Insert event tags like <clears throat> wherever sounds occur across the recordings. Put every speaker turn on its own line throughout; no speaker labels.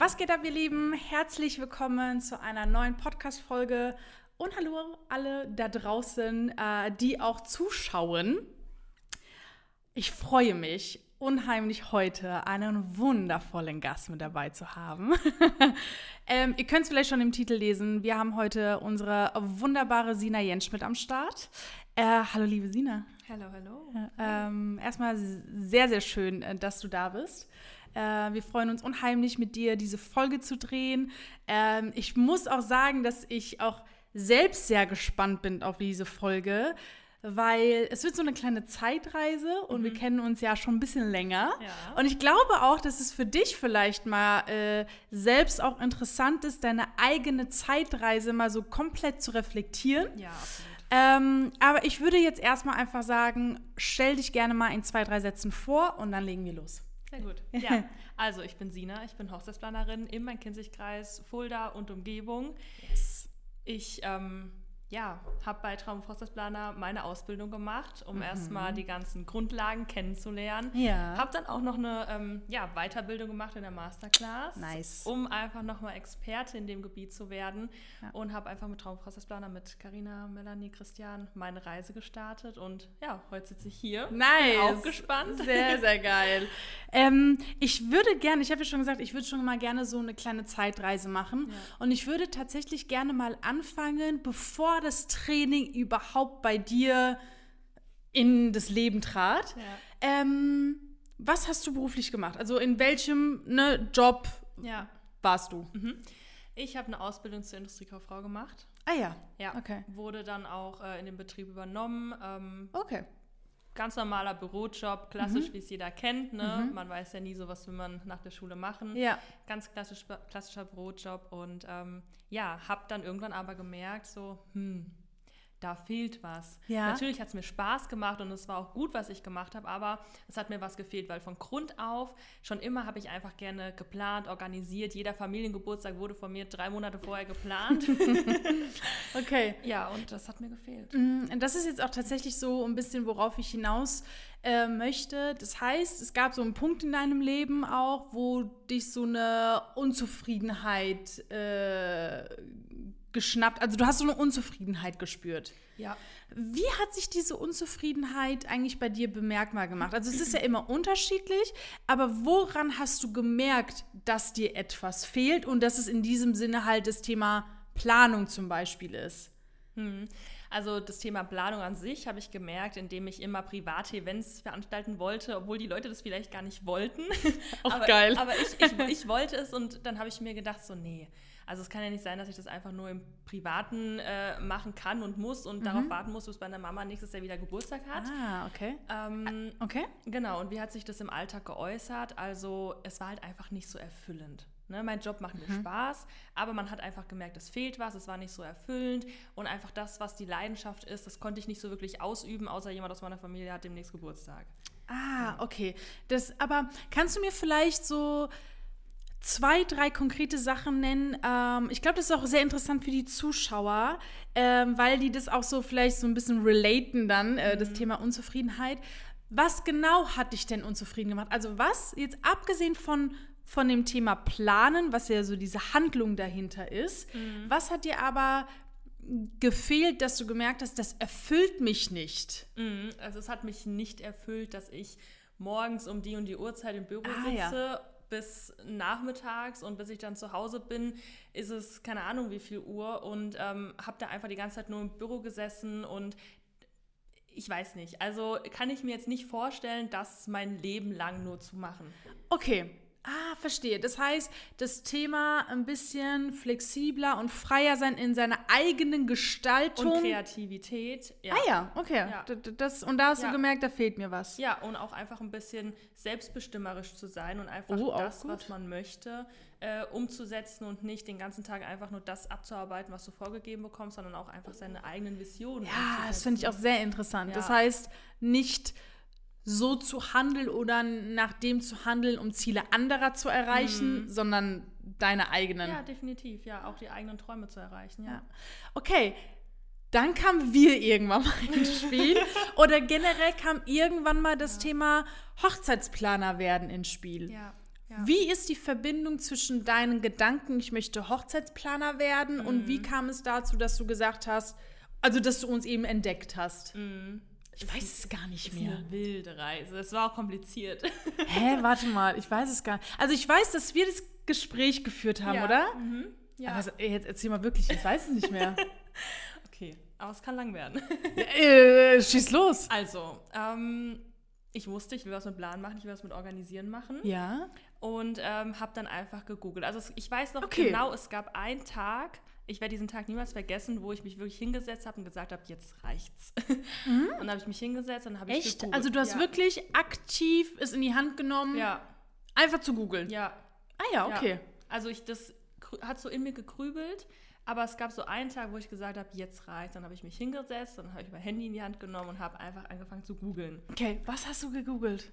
Was geht ab, ihr Lieben? Herzlich willkommen zu einer neuen Podcast-Folge. Und hallo alle da draußen, äh, die auch zuschauen. Ich freue mich unheimlich heute einen wundervollen Gast mit dabei zu haben. <laughs> ähm, ihr könnt es vielleicht schon im Titel lesen. Wir haben heute unsere wunderbare Sina Jensch mit am Start. Äh, hallo, liebe Sina.
Hallo, hallo.
Ähm, erstmal sehr, sehr schön, äh, dass du da bist. Äh, wir freuen uns unheimlich, mit dir diese Folge zu drehen. Ähm, ich muss auch sagen, dass ich auch selbst sehr gespannt bin auf diese Folge, weil es wird so eine kleine Zeitreise und mhm. wir kennen uns ja schon ein bisschen länger. Ja. Und ich glaube auch, dass es für dich vielleicht mal äh, selbst auch interessant ist, deine eigene Zeitreise mal so komplett zu reflektieren.
Ja.
Ähm, aber ich würde jetzt erstmal einfach sagen, stell dich gerne mal in zwei, drei Sätzen vor und dann legen wir los.
Sehr gut. <laughs> Ja, also ich bin Sina, ich bin Hochzeitsplanerin im Main-Kinzig-Kreis, Fulda und Umgebung. Yes. Ich ähm, ja, habe bei Traum Forstplaner meine Ausbildung gemacht, um mhm. erstmal die ganzen Grundlagen kennenzulernen.
Ja.
Habe dann auch noch eine ähm, ja, Weiterbildung gemacht in der Masterclass,
nice.
um einfach nochmal Experte in dem Gebiet zu werden. Ja. Und habe einfach mit Traum Forstplaner mit Karina, Melanie, Christian meine Reise gestartet. Und ja, heute sitze ich hier.
Nice.
Bin auch gespannt.
Sehr, sehr geil. <laughs> ähm, ich würde gerne, ich habe ja schon gesagt, ich würde schon mal gerne so eine kleine Zeitreise machen. Ja. Und ich würde tatsächlich gerne mal anfangen, bevor das Training überhaupt bei dir in das Leben trat. Ja. Ähm, was hast du beruflich gemacht? Also in welchem ne, Job ja. warst du?
Mhm. Ich habe eine Ausbildung zur Industriekauffrau gemacht.
Ah ja.
Ja.
Okay.
Wurde dann auch äh, in den Betrieb übernommen.
Ähm, okay.
Ganz normaler Bürojob, klassisch, mhm. wie es jeder kennt. Ne? Mhm. Man weiß ja nie so, was will man nach der Schule machen.
Ja.
Ganz klassisch, klassischer Bürojob. Und ähm, ja, habe dann irgendwann aber gemerkt, so, hm, da fehlt was.
Ja.
Natürlich hat es mir Spaß gemacht und es war auch gut, was ich gemacht habe, aber es hat mir was gefehlt, weil von Grund auf schon immer habe ich einfach gerne geplant, organisiert. Jeder Familiengeburtstag wurde von mir drei Monate vorher geplant. <laughs>
okay.
Ja, und das hat mir gefehlt.
Mm, das ist jetzt auch tatsächlich so ein bisschen, worauf ich hinaus äh, möchte. Das heißt, es gab so einen Punkt in deinem Leben auch, wo dich so eine Unzufriedenheit äh, geschnappt? Also du hast so eine Unzufriedenheit gespürt.
Ja.
Wie hat sich diese Unzufriedenheit eigentlich bei dir bemerkbar gemacht? Also es ist ja immer unterschiedlich, aber woran hast du gemerkt, dass dir etwas fehlt und dass es in diesem Sinne halt das Thema Planung zum Beispiel ist?
Hm. Also das Thema Planung an sich habe ich gemerkt, indem ich immer private Events veranstalten wollte, obwohl die Leute das vielleicht gar nicht wollten. <laughs>
Auch
aber,
geil.
Aber ich, ich, ich wollte es und dann habe ich mir gedacht, so nee, also es kann ja nicht sein, dass ich das einfach nur im Privaten äh, machen kann und muss und mhm. darauf warten muss, bis meine Mama nächstes Jahr wieder Geburtstag hat.
Ah, okay.
Ähm,
okay.
Genau, und wie hat sich das im Alltag geäußert? Also es war halt einfach nicht so erfüllend. Ne, mein Job macht mir mhm. Spaß, aber man hat einfach gemerkt, es fehlt was, es war nicht so erfüllend und einfach das, was die Leidenschaft ist, das konnte ich nicht so wirklich ausüben, außer jemand aus meiner Familie hat demnächst Geburtstag.
Ah, okay. Das, aber kannst du mir vielleicht so zwei, drei konkrete Sachen nennen. Ähm, ich glaube, das ist auch sehr interessant für die Zuschauer, ähm, weil die das auch so vielleicht so ein bisschen relaten dann, äh, mhm. das Thema Unzufriedenheit. Was genau hat dich denn unzufrieden gemacht? Also was, jetzt abgesehen von, von dem Thema Planen, was ja so diese Handlung dahinter ist, mhm. was hat dir aber gefehlt, dass du gemerkt hast, das erfüllt mich nicht?
Mhm. Also es hat mich nicht erfüllt, dass ich morgens um die und die Uhrzeit im Büro ah, sitze
ja
bis nachmittags und bis ich dann zu Hause bin, ist es keine Ahnung wie viel Uhr und ähm, habe da einfach die ganze Zeit nur im Büro gesessen und ich weiß nicht. Also kann ich mir jetzt nicht vorstellen, das mein Leben lang nur zu machen.
Okay, Ah, verstehe. Das heißt, das Thema ein bisschen flexibler und freier sein in seiner eigenen Gestaltung.
Und Kreativität.
Ja. Ah ja, okay. Ja. Das, und da hast ja. du gemerkt, da fehlt mir was.
Ja, und auch einfach ein bisschen selbstbestimmerisch zu sein und einfach
oh,
das, was man möchte, äh, umzusetzen und nicht den ganzen Tag einfach nur das abzuarbeiten, was du vorgegeben bekommst, sondern auch einfach seine eigenen Visionen.
Ja, das finde ich auch sehr interessant. Das heißt, nicht so zu handeln oder nach dem zu handeln, um Ziele anderer zu erreichen, mhm. sondern deine eigenen.
Ja, definitiv, ja, auch die eigenen Träume zu erreichen, ja. ja.
Okay, dann kamen wir irgendwann mal <laughs> ins Spiel oder generell kam irgendwann mal das ja. Thema Hochzeitsplaner werden ins Spiel.
Ja. Ja.
Wie ist die Verbindung zwischen deinen Gedanken, ich möchte Hochzeitsplaner werden, und
Mhm.
wie kam es dazu, dass du gesagt hast, also dass du uns eben entdeckt hast?
Mhm.
Ich weiß es gar nicht mehr.
eine wilde Reise. Es war auch kompliziert. <laughs>
Hä, warte mal, ich weiß es gar nicht. Also ich weiß, dass wir das Gespräch geführt haben,
Ja.
oder?
Mhm. Ja.
Aber jetzt erzähl mal wirklich, ich weiß es nicht mehr. <laughs>
okay, aber es kann lang werden.
äh, schieß los.
Also, ähm, ich wusste, ich will was mit Plan machen, ich will was mit Organisieren machen.
Ja.
Und ähm, habe dann einfach gegoogelt. Also ich weiß noch
Okay.
genau, es gab einen Tag, ich werde diesen Tag niemals vergessen, wo ich mich wirklich hingesetzt habe und gesagt habe, jetzt reicht's. Und dann habe ich mich hingesetzt und habe ich
Mhm. Echt?
gegoogelt.
Also du hast
ja.
wirklich aktiv es in die Hand genommen,
Ja,
einfach zu googeln.
ja.
Ah ja, okay.
Ja. Also ich, das hat so in mir gekrübelt, aber es gab so einen Tag, wo ich gesagt habe, jetzt reicht's. Dann habe ich mich hingesetzt, dann habe ich mein Handy in die Hand genommen und habe einfach angefangen zu googeln.
Okay, was hast du gegoogelt?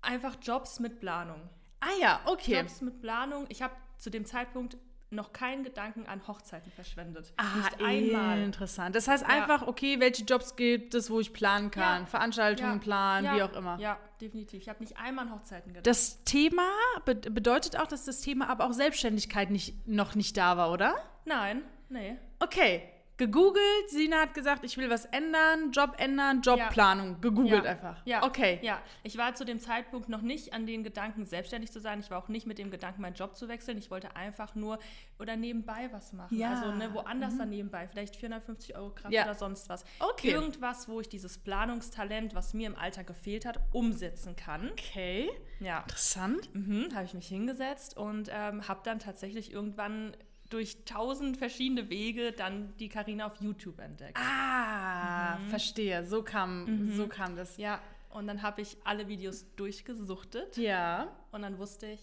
Einfach Jobs mit Planung.
Ah ja, okay.
Jobs mit Planung. Ich habe zu dem Zeitpunkt noch keinen Gedanken an Hochzeiten verschwendet.
Ah,
Nicht einmal.
interessant. Das heißt
Ja.
einfach, okay, welche Jobs gibt es, wo ich planen kann,
Ja.
Veranstaltungen
Ja.
planen, wie auch immer.
Ja, definitiv. Ich habe nicht einmal an Hochzeiten gedacht.
Das Thema be bedeutet auch, dass das Thema aber auch Selbstständigkeit nicht, noch nicht da war, oder?
Nein, nee.
Okay, gegoogelt, Sina hat gesagt, ich will was ändern, Job ändern, Jobplanung, gegoogelt
ja.
einfach.
Ja.
Okay.
Ja, ich war zu dem Zeitpunkt noch nicht an den Gedanken, selbstständig zu sein. Ich war auch nicht mit dem Gedanken, meinen Job zu wechseln. Ich wollte einfach nur oder nebenbei was machen.
Ja.
Also ne, woanders dann nebenbei. Vielleicht 450 Euro Kraft
Ja.
oder sonst was.
Okay.
Irgendwas, wo ich dieses Planungstalent, was mir im Alter gefehlt hat, umsetzen kann.
Okay,
Ja.
interessant.
Mhm, habe ich mich hingesetzt und ähm, habe dann tatsächlich irgendwann durch tausend verschiedene Wege dann die Karina auf YouTube entdeckt.
Ah, verstehe. So kam, so kam das.
Ja, und dann habe ich alle Videos durchgesuchtet
Ja.
und dann wusste ich,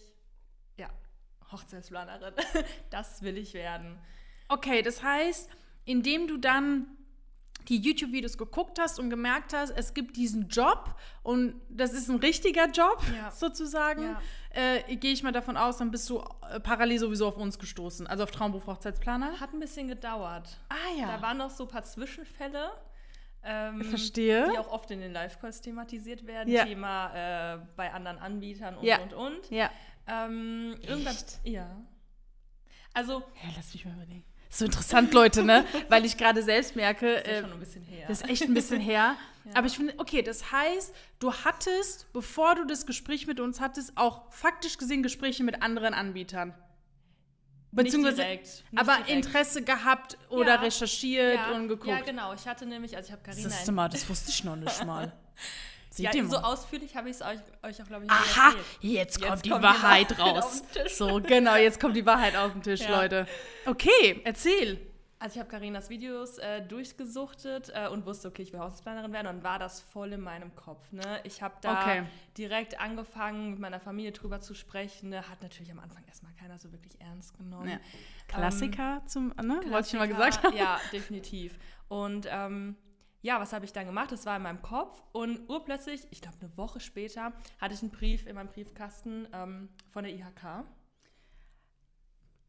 ja, Hochzeitsplanerin, <laughs> das will ich werden.
Okay, das heißt, indem du dann die YouTube-Videos geguckt hast und gemerkt hast, es gibt diesen Job und das ist ein richtiger Job
Ja. <laughs>
sozusagen,
Ja.
äh, gehe ich mal davon aus, dann bist du äh, parallel sowieso auf uns gestoßen, also auf Traumberuf Hochzeitsplaner.
Hat ein bisschen gedauert.
Ah ja,
Da waren noch so ein paar Zwischenfälle. Ähm,
verstehe.
Die auch oft in den Live-Calls thematisiert werden.
Ja.
Thema äh, bei anderen Anbietern und, und, und.
Ja.
Ähm, irgendwann, ja. Also,
Ja, lass mich mal überlegen. So interessant, Leute, ne? <laughs> Weil ich gerade selbst merke,
das ist
äh,
schon ein bisschen her.
Das ist echt ein bisschen her. <laughs>
Ja.
Aber ich finde, okay, das heißt, du hattest, bevor du das Gespräch mit uns hattest, auch faktisch gesehen Gespräche mit anderen Anbietern. Beziehungsweise,
nicht direkt, nicht
aber
direkt.
Interesse gehabt oder
Ja.
recherchiert
ja,
und geguckt.
Ja, genau. Ich hatte nämlich, also ich habe Carina
mal, das wusste ich noch nicht mal. <laughs> Seht
Ja, so
mal.
ausführlich habe ich es euch, euch auch, glaube ich, nicht
Aha,
erzählt.
jetzt kommt
Jetzt
die
kommt
Wahrheit raus. So, genau, jetzt kommt die Wahrheit auf den Tisch,
Ja.
Leute. Okay, erzähl.
Also ich habe Carinas Videos äh, durchgesuchtet äh, und wusste, okay, ich will Hausplanerin werden und war das voll in meinem Kopf. Ne? Ich habe da
Okay.
direkt angefangen, mit meiner Familie drüber zu sprechen. Ne? Hat natürlich am Anfang erstmal keiner so wirklich ernst genommen.
Ja. Klassiker zum, ne? Wollte ich mal
Ähm, Klassiker,
gesagt haben.
Ja, definitiv. Und ähm, ja, was habe ich dann gemacht? Das war in meinem Kopf und urplötzlich, ich glaube eine Woche später, hatte ich einen Brief in meinem Briefkasten ähm, von der IHK.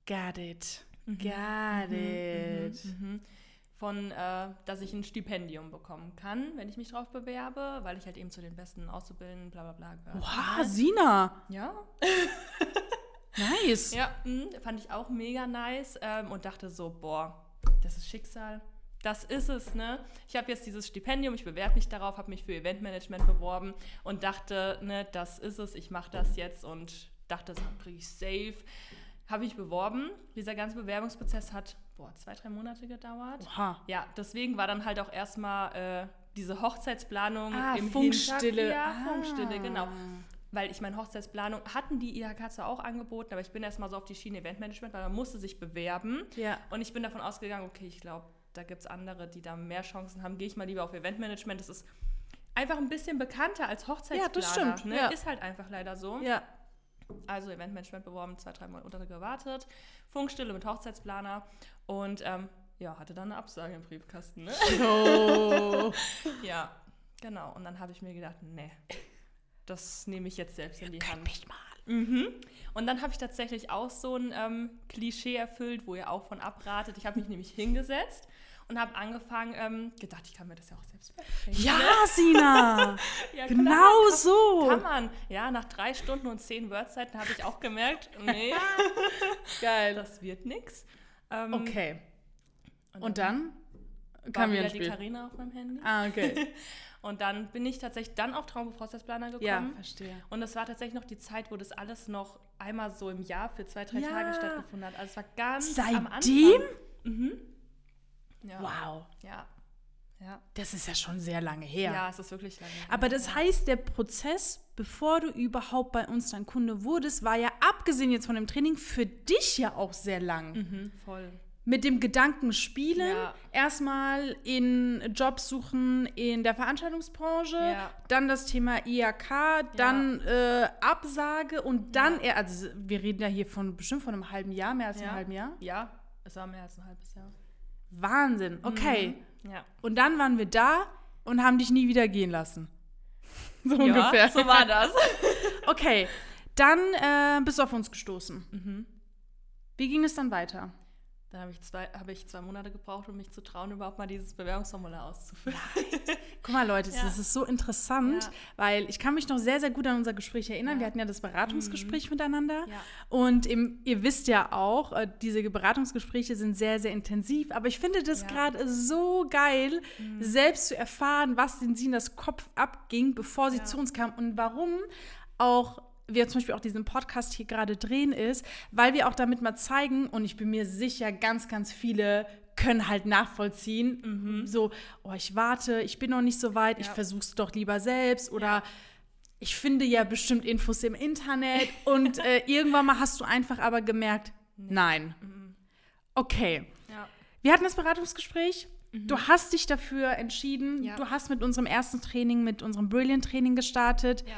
Got it. Got it.
Mhm. Von, äh, dass ich ein Stipendium bekommen kann, wenn ich mich drauf bewerbe, weil ich halt eben zu den besten Auszubildenden, bla bla bla gehört.
Wow, Sina.
Ja, <laughs>
Nice.
ja mh, fand ich auch mega nice ähm, und dachte so, boah, das ist Schicksal. Das ist es, ne? Ich habe jetzt dieses Stipendium, ich bewerbe mich darauf, habe mich für Eventmanagement beworben und dachte, ne, das ist es, ich mache das jetzt und dachte, das kriege ich safe. Habe ich beworben. Dieser ganze Bewerbungsprozess hat, boah, zwei, drei Monate gedauert.
Oha.
Ja, deswegen war dann halt auch erstmal äh, diese Hochzeitsplanung
Ah,
im
Funkstille.
Ja,
Ah.
Funkstille, genau. Weil ich meine, Hochzeitsplanung hatten die IHK zwar auch angeboten, aber ich bin erstmal so auf die Schiene Eventmanagement, weil man musste sich bewerben.
Ja.
Und ich bin davon ausgegangen, okay, ich glaube, da gibt es andere, die da mehr Chancen haben. Gehe ich mal lieber auf Eventmanagement. Das ist einfach ein bisschen bekannter als Hochzeitsplaner.
Ja, das stimmt,
Ne?
ja.
Ist halt einfach leider so.
Ja.
Also Eventmanagement beworben, zwei, drei Monate gewartet, Funkstille mit Hochzeitsplaner und ähm, ja, hatte dann eine Absage im Briefkasten. Ne?
Oh. <laughs> <laughs>
ja, genau. Und dann habe ich mir gedacht, nee, das nehme ich jetzt selbst in die Hand.
mich mal.
Mhm. Und dann habe ich tatsächlich auch so ein ähm, Klischee erfüllt, wo ihr auch von abratet. Ich habe mich nämlich hingesetzt und habe angefangen, ähm, gedacht, ich kann mir das ja auch selbst beibringen.
Ja, Sina! <laughs>
Ja,
genau
klar,
so!
Kann man. Ja, nach drei Stunden und zehn Wordseiten habe ich auch gemerkt, nee, <laughs>
Geil.
das wird nix. Ähm,
Okay. Und dann
war
kam
wieder
ins
die. Karina auf meinem Handy.
Ah, okay. <laughs>
Und dann bin ich tatsächlich dann auf Traumberufsplaner gekommen.
ja, verstehe.
Und das war tatsächlich noch die Zeit, wo das alles noch einmal so im Jahr für zwei, drei
Ja.
Tage stattgefunden hat. Also es war ganz am
Seitdem?
Anfang. Mhm. Ja.
Wow.
Ja. Ja.
Das ist ja schon sehr lange her.
Ja, es ist wirklich lange. her.
Aber das heißt, der Prozess, bevor du überhaupt bei uns dann Kunde wurdest, war ja abgesehen jetzt von dem Training für dich ja auch sehr lang.
Mhm, voll.
Mit dem Gedanken spielen,
Ja.
erstmal in Jobs suchen in der Veranstaltungsbranche,
Ja.
dann das Thema IAK, dann äh, Absage und dann,
Ja.
eher, also wir reden ja hier von bestimmt von einem halben Jahr, mehr als
Ja.
einem halben Jahr.
Ja, es war mehr als ein halbes Jahr.
Wahnsinn, okay.
Ja.
Und dann waren wir da und haben dich nie wieder gehen lassen. <laughs> So
ja,
ungefähr.
so war das. <laughs>
Okay, dann äh, bist du auf uns gestoßen.
Mhm.
Wie ging es dann weiter?
Dann habe ich, zwei, habe ich zwei Monate gebraucht, um mich zu trauen, überhaupt mal dieses Bewerbungsformular auszufüllen.
Guck mal, Leute, <laughs>
Ja.
das ist so interessant,
Ja.
weil ich kann mich noch sehr, sehr gut an unser Gespräch erinnern. Wir hatten ja das Beratungsgespräch miteinander.
Mhm. Ja.
Und im, ihr wisst ja auch, äh, diese Beratungsgespräche sind sehr, sehr intensiv. Aber ich finde das
Ja.
gerade so geil, selbst zu erfahren, was in sie in das Kopf abging, bevor sie
Ja.
zu uns kam und warum auch wir zum Beispiel auch diesen Podcast hier gerade drehen ist, weil wir auch damit mal zeigen, und ich bin mir sicher, ganz, ganz viele können halt nachvollziehen, so, oh, ich warte, ich bin noch nicht so weit, ich
Ja.
versuch's doch lieber selbst oder ich finde ja bestimmt Infos im Internet <laughs> und äh, irgendwann mal hast du einfach aber gemerkt, nein. Okay.
Ja.
Wir hatten das Beratungsgespräch. Du hast dich dafür entschieden.
Ja.
Du hast mit unserem ersten Training, mit unserem Brilliant-Training gestartet.
Ja.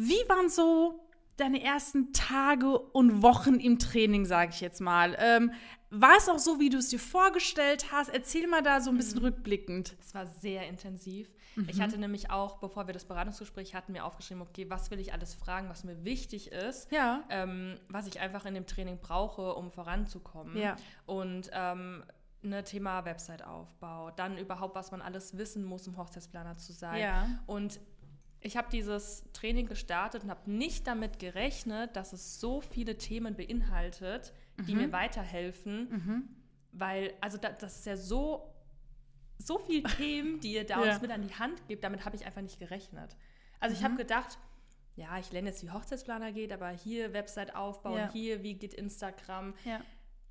Wie waren so deine ersten Tage und Wochen im Training, sage ich jetzt mal? Ähm, war es auch so, wie du es dir vorgestellt hast? Erzähl mal da so ein bisschen rückblickend.
Es war sehr intensiv.
Mhm.
Ich hatte nämlich auch, bevor wir das Beratungsgespräch hatten, mir aufgeschrieben, okay, was will ich alles fragen, was mir wichtig ist,
Ja.
ähm, was ich einfach in dem Training brauche, um voranzukommen.
Ja.
Und ähm, ne, Thema Website-Aufbau, dann überhaupt, was man alles wissen muss, um Hochzeitsplaner zu sein.
Ja.
Und ich habe dieses Training gestartet und habe nicht damit gerechnet, dass es so viele Themen beinhaltet, die
Mhm.
mir weiterhelfen, weil, also da, das ist ja so, so viele <laughs> Themen, die ihr da
Ja.
uns mit an die Hand gibt, damit habe ich einfach nicht gerechnet. Also ich habe gedacht, ja, ich lerne jetzt, wie Hochzeitsplaner geht, aber hier Website aufbauen,
Ja.
hier, wie geht Instagram.
Ja.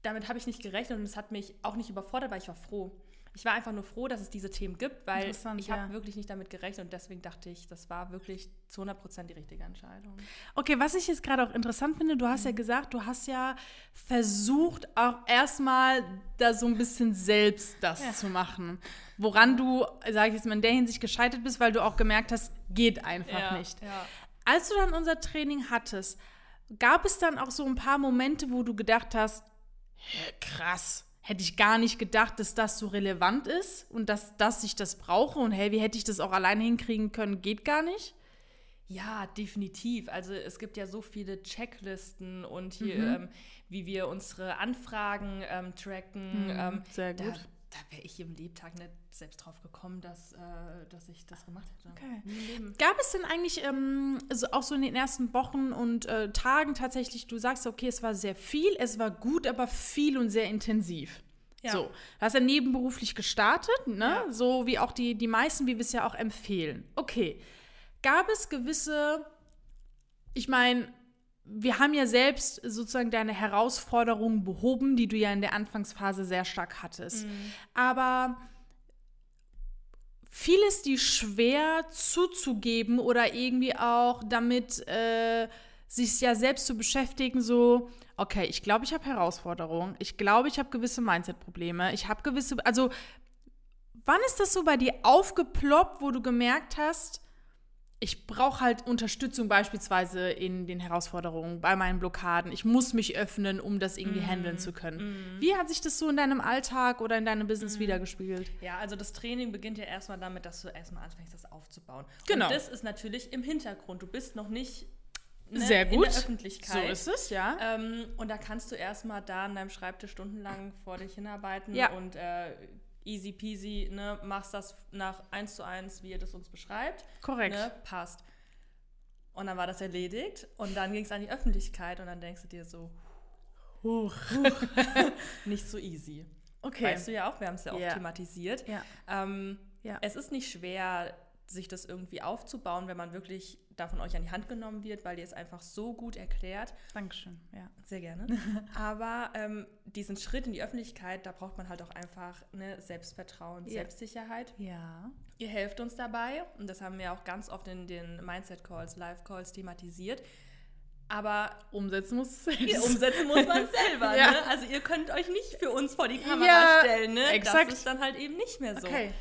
Damit habe ich nicht gerechnet und es hat mich auch nicht überfordert, weil ich war froh. Ich war einfach nur froh, dass es diese Themen gibt, weil ich habe
ja.
wirklich nicht damit gerechnet und deswegen dachte ich, das war wirklich zu 100% die richtige Entscheidung.
Okay, was ich jetzt gerade auch interessant finde, du hast ja gesagt, du hast ja versucht, auch erstmal da so ein bisschen selbst das zu machen. Woran du, sage ich jetzt mal, in der Hinsicht gescheitert bist, weil du auch gemerkt hast, geht einfach nicht.
Ja.
Als du dann unser Training hattest, gab es dann auch so ein paar Momente, wo du gedacht hast, "Hä, krass, hätte ich gar nicht gedacht, dass das so relevant ist und dass, dass ich das brauche und hey, wie hätte ich das auch alleine hinkriegen können, geht gar nicht?
Ja, definitiv. Also es gibt ja so viele Checklisten und hier,
Mhm.
ähm, wie wir unsere Anfragen ähm, tracken.
Mhm,
ähm,
sehr gut.
da wäre ich im Lebtag nicht selbst drauf gekommen, dass, äh, dass ich das gemacht hätte.
Okay. Gab es denn eigentlich ähm, so auch so in den ersten Wochen und äh, Tagen tatsächlich, du sagst, okay, es war sehr viel, es war gut, aber viel und sehr intensiv.
Ja.
So, du hast ja nebenberuflich gestartet, ne?
Ja.
So wie auch die, die meisten, wie wir es ja auch empfehlen. Okay. Gab es gewisse, ich meine, wir haben ja selbst sozusagen deine Herausforderungen behoben, die du ja in der Anfangsphase sehr stark hattest. Aber fiel es dir schwer zuzugeben oder irgendwie auch damit äh, sich ja selbst zu beschäftigen, so, okay, ich glaube, ich habe Herausforderungen, ich glaube, ich habe gewisse Mindset-Probleme, ich habe gewisse, also wann ist das so bei dir aufgeploppt, wo du gemerkt hast, ich brauche halt Unterstützung beispielsweise in den Herausforderungen, bei meinen Blockaden. Ich muss mich öffnen, um das irgendwie handeln zu können. Wie hat sich das so in deinem Alltag oder in deinem Business wiedergespiegelt?
Ja, also das Training beginnt ja erstmal damit, dass du erstmal anfängst, das aufzubauen.
Genau.
Und das ist natürlich im Hintergrund. Du bist noch nicht ne,
Sehr
in
gut. So ist es, ja.
Ähm, und da kannst du erstmal da an deinem Schreibtisch stundenlang vor dich hinarbeiten
Ja.
und äh, easy peasy, ne, machst das nach eins zu eins, wie ihr das uns beschreibt.
Korrekt.
Ne, passt. Und dann war das erledigt und dann ging es an die Öffentlichkeit und dann denkst du dir so,
Huch. <laughs>
nicht so easy.
Okay.
Weißt du ja auch, wir haben es ja auch
Ja.
thematisiert.
Ja.
Ähm,
Ja.
Es ist nicht schwer, sich das irgendwie aufzubauen, wenn man wirklich da von euch an die Hand genommen wird, weil ihr es einfach so gut erklärt.
Dankeschön. Ja.
Sehr gerne. <laughs> Aber ähm, diesen Schritt in die Öffentlichkeit, da braucht man halt auch einfach ne, Selbstvertrauen,
Ja.
Selbstsicherheit.
Ja.
Ihr helft uns dabei und das haben wir auch ganz oft in den Mindset-Calls, Live-Calls thematisiert. Aber
Umsetzen muss selbst.
umsetzen muss man <laughs> selber.
Ja.
Ne? Also ihr könnt euch nicht für uns vor die Kamera
Ja,
stellen. Ne?
exakt.
Das ist dann halt eben nicht mehr so.
Okay.